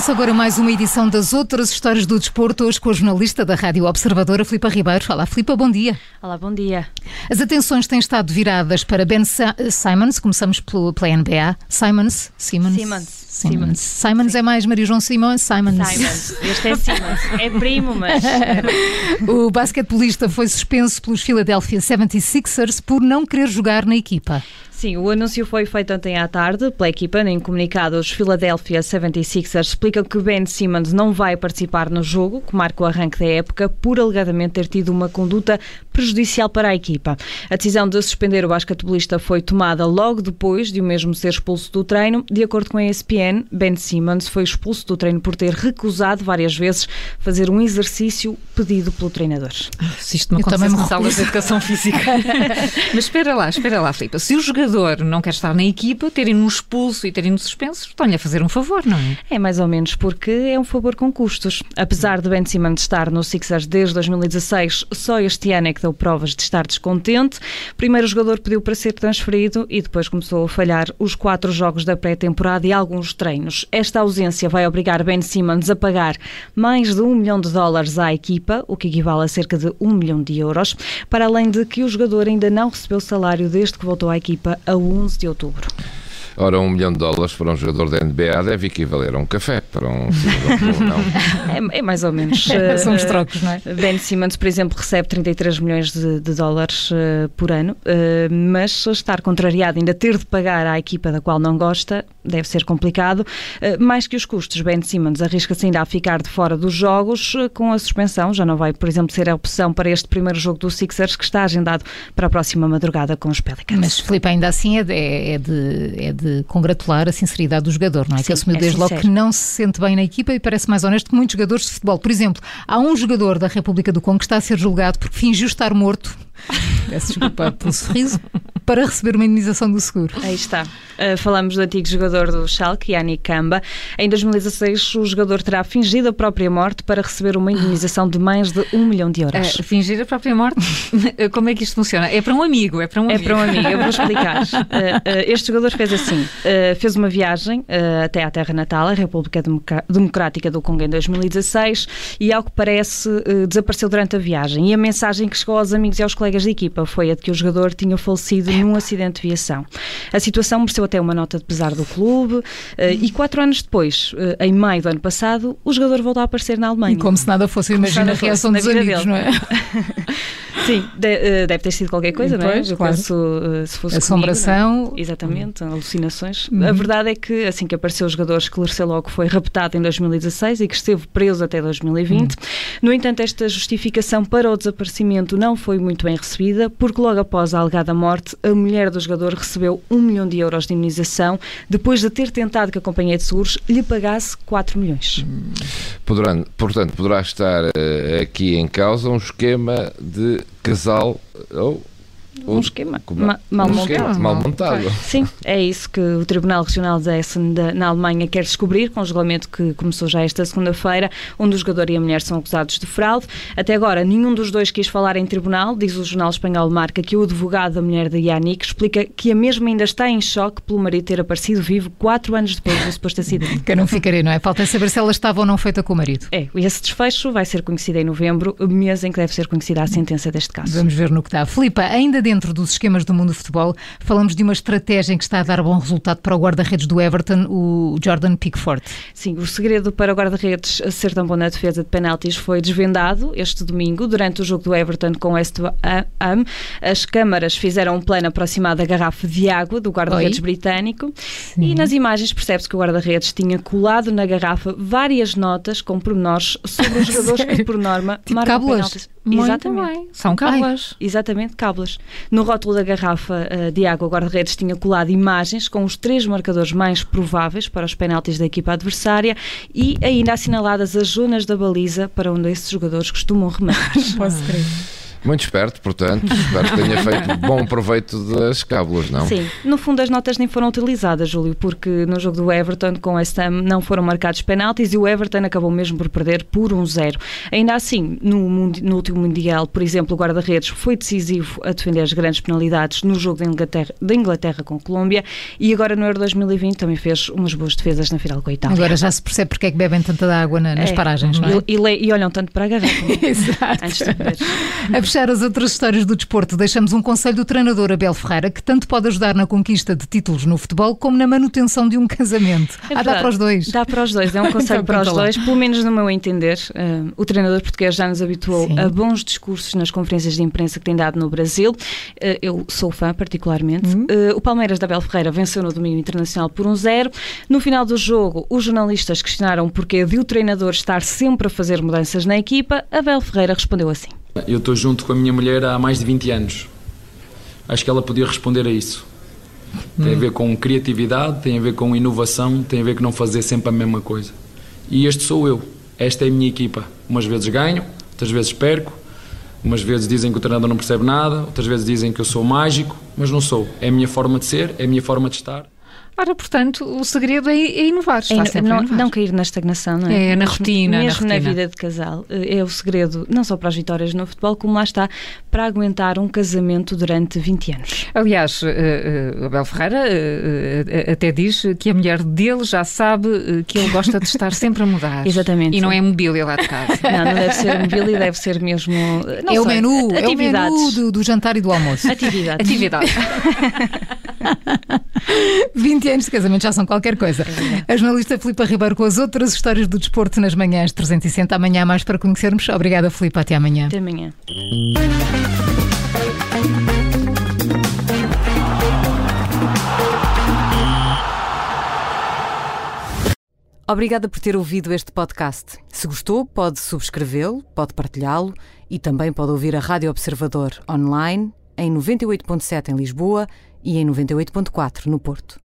Começa agora mais uma edição das outras histórias do desporto, hoje com a jornalista da Rádio Observadora, Filipa Ribeiro. Olá, Filipa, bom dia. Olá, bom dia. As atenções têm estado viradas para Ben Simons, começamos pelo, pela NBA. Simons? Simons. Simons. Simons. Simons é mais Maria João Simons? Simons. Simons. Este é Simons. É primo, mas. o basquetebolista foi suspenso pelos Philadelphia 76ers por não querer jogar na equipa. Sim, o anúncio foi feito ontem à tarde pela equipa. Em comunicado, os Philadelphia 76ers explicam que Ben Simmons não vai participar no jogo, que marca o arranque da época, por alegadamente ter tido uma conduta prejudicial para a equipa. A decisão de suspender o basquetebolista foi tomada logo depois de o mesmo ser expulso do treino. De acordo com a ESPN, Ben Simmons foi expulso do treino por ter recusado várias vezes fazer um exercício pedido pelo treinador. Se isto me acontece na sala de educação física. Mas espera lá, espera lá, Filipe. Se o jogador não quer estar na equipa, terem-no expulso e terem-no suspenso, estão-lhe a fazer um favor, não é? É mais ou menos porque é um favor com custos. Apesar de Ben Simmons estar no Sixers desde 2016, só este ano é que deu provas de estar descontente. Primeiro o jogador pediu para ser transferido e depois começou a falhar os quatro jogos da pré-temporada e alguns treinos. Esta ausência vai obrigar Ben Simmons a pagar mais de um milhão de dólares à equipa, o que equivale a cerca de um milhão de euros, para além de que o jogador ainda não recebeu salário desde que voltou à equipa a 11 de outubro. Ora, um milhão de dólares para um jogador da NBA deve equivaler a um café para um não. É, é, mais ou menos. São os trocos, não é? Ben Simmons, por exemplo, recebe 33 milhões de, de dólares uh, por ano, uh, mas estar contrariado, ainda ter de pagar à equipa da qual não gosta, deve ser complicado. Uh, mais que os custos, Ben Simmons arrisca-se ainda a ficar de fora dos jogos com a suspensão. Já não vai, por exemplo, ser a opção para este primeiro jogo do Sixers, que está agendado para a próxima madrugada com os Pelicans. Mas, Felipe, ainda assim é de, é de, é de congratular a sinceridade do jogador, não é? Sim, que assumiu é desde sincero. logo que não se sente bem na equipa e parece mais honesto que muitos jogadores de futebol. Por exemplo, há um jogador da República do Congo que está a ser julgado porque fingiu estar morto. Peço desculpa pelo sorriso para receber uma indenização do seguro. Aí está. Uh, falamos do antigo jogador do Schalke, Yannick Kamba. Em 2016, o jogador terá fingido a própria morte para receber uma indenização de mais de um milhão de euros. Uh, fingir a própria morte? Como é que isto funciona? É para um amigo, é para um é amigo. É para um amigo, eu vou explicar. Uh, este jogador fez assim, fez uma viagem até à terra natal, a República Democrática do Congo, em 2016, e ao que parece desapareceu durante a viagem. E a mensagem que chegou aos amigos e aos colegas de equipa foi a de que o jogador tinha falecido num acidente de viação. A situação mereceu até uma nota de pesar do clube eh, e quatro anos depois, eh, em maio do ano passado, o jogador voltou a aparecer na Alemanha. E como se nada fosse, imagina a reação dos amigos, dele. não é? Sim, de, uh, deve ter sido qualquer coisa, depois, não é? Claro. Penso, uh, se fosse Assombração. Comigo, é? Exatamente, uhum. alucinações. Uhum. A verdade é que assim que apareceu o jogador, esclareceu logo que foi raptado em 2016 e que esteve preso até 2020. Uhum. No entanto, esta justificação para o desaparecimento não foi muito bem recebida, porque logo após a alegada morte, a mulher do jogador recebeu um milhão de euros de indenização depois de ter tentado que a companhia de seguros lhe pagasse 4 milhões. Poderá, portanto, poderá estar uh, aqui em causa um esquema de casal ou um, esquema ma mal um montado. Esquema mal montado. Sim, é isso que o Tribunal Regional de Essen na Alemanha quer descobrir, com o regulamento que começou já esta segunda-feira, onde o jogador e a mulher são acusados de fraude. Até agora, nenhum dos dois quis falar em tribunal, diz o jornal espanhol Marca que o advogado da mulher de Yannick explica que a mesma ainda está em choque pelo marido ter aparecido vivo quatro anos depois do suposto acidente. Que eu não ficarei, não é? Falta saber se ela estava ou não feita com o marido. É, e esse desfecho vai ser conhecido em novembro, mês em que deve ser conhecida a sentença deste caso. Vamos ver no que dá. Filipa, ainda dentro dos esquemas do mundo do futebol, falamos de uma estratégia que está a dar bom resultado para o guarda-redes do Everton, o Jordan Pickford. Sim, o segredo para o guarda-redes ser tão bom na defesa de penaltis foi desvendado este domingo, durante o jogo do Everton com o West Ham. As câmaras fizeram um plano aproximado da garrafa de água do guarda-redes britânico Sim. e nas imagens percebe-se que o guarda-redes tinha colado na garrafa várias notas com pormenores sobre os jogadores que, por norma, tipo marcam penaltis. Muito exatamente. Bem. São cábulas. exatamente, cábulas. No rótulo da garrafa uh, de água, o guarda-redes tinha colado imagens com os três marcadores mais prováveis para os penaltis da equipa adversária e ainda assinaladas as zonas da baliza para onde esses jogadores costumam remar. Posso crer. Muito esperto, portanto, espero que tenha feito bom proveito das cábulas, não? Sim, no fundo as notas nem foram utilizadas, Júlio, porque no jogo do Everton com West Ham não foram marcados penaltis e o Everton acabou mesmo por perder por 1-0. Ainda assim, no, no, último Mundial, por exemplo, o guarda-redes foi decisivo a defender as grandes penalidades no jogo da Inglaterra, da Inglaterra com Colômbia e agora no Euro 2020 também fez umas boas defesas na final com a Itália. Agora já se percebe porque é que bebem tanta água nas é, paragens, não é? E, e, e, olham tanto para a garrafa. Exato. Antes de beber. Fechar as outras histórias do desporto, deixamos um conselho do treinador Abel Ferreira que tanto pode ajudar na conquista de títulos no futebol como na manutenção de um casamento. É ah, dá para os dois. Dá para os dois, é um conselho então, para os dois, pelo menos no meu entender. Uh, o treinador português já nos habituou Sim. a bons discursos nas conferências de imprensa que tem dado no Brasil. Uh, eu sou fã, particularmente. Uhum. Uh, o Palmeiras da Abel Ferreira venceu no domingo internacional por um zero. No final do jogo, os jornalistas questionaram o porquê de o treinador estar sempre a fazer mudanças na equipa. Abel Ferreira respondeu assim. Eu estou junto com a minha mulher há mais de 20 anos. Acho que ela podia responder a isso. Tem a ver com criatividade, tem a ver com inovação, tem a ver com não fazer sempre a mesma coisa. E este sou eu. Esta é a minha equipa. Umas vezes ganho, outras vezes perco, umas vezes dizem que o treinador não percebe nada, outras vezes dizem que eu sou mágico, mas não sou. É a minha forma de ser, é a minha forma de estar. Ora, portanto, o segredo é, é inovar, está é, sempre não, inovar. não cair na estagnação, não é? É, na rotina. Mesmo na, rotina. na vida de casal. Eh, é o segredo, não só para as vitórias no futebol, como lá está, para aguentar um casamento durante 20 anos. Aliás, uh, uh, Abel Ferreira uh, até diz que a mulher dele já sabe que ele gosta de estar sempre a mudar. Exatamente. E não é mobília lá de casa. Não, não deve ser mobília, deve ser mesmo. é, o menu, é o menu do, do jantar e do almoço. Atividade. Atividade. 20 anos de casamento já são qualquer coisa. A jornalista Filipa Ribeiro com as outras histórias do desporto nas manhãs 360. Amanhã mais para conhecermos. Obrigada, Filipa. Até amanhã. Até amanhã. Obrigada por ter ouvido este podcast. Se gostou, pode subscrevê-lo, pode partilhá-lo e também pode ouvir a Rádio Observador online em 98.7 em Lisboa e em 98.4 no Porto.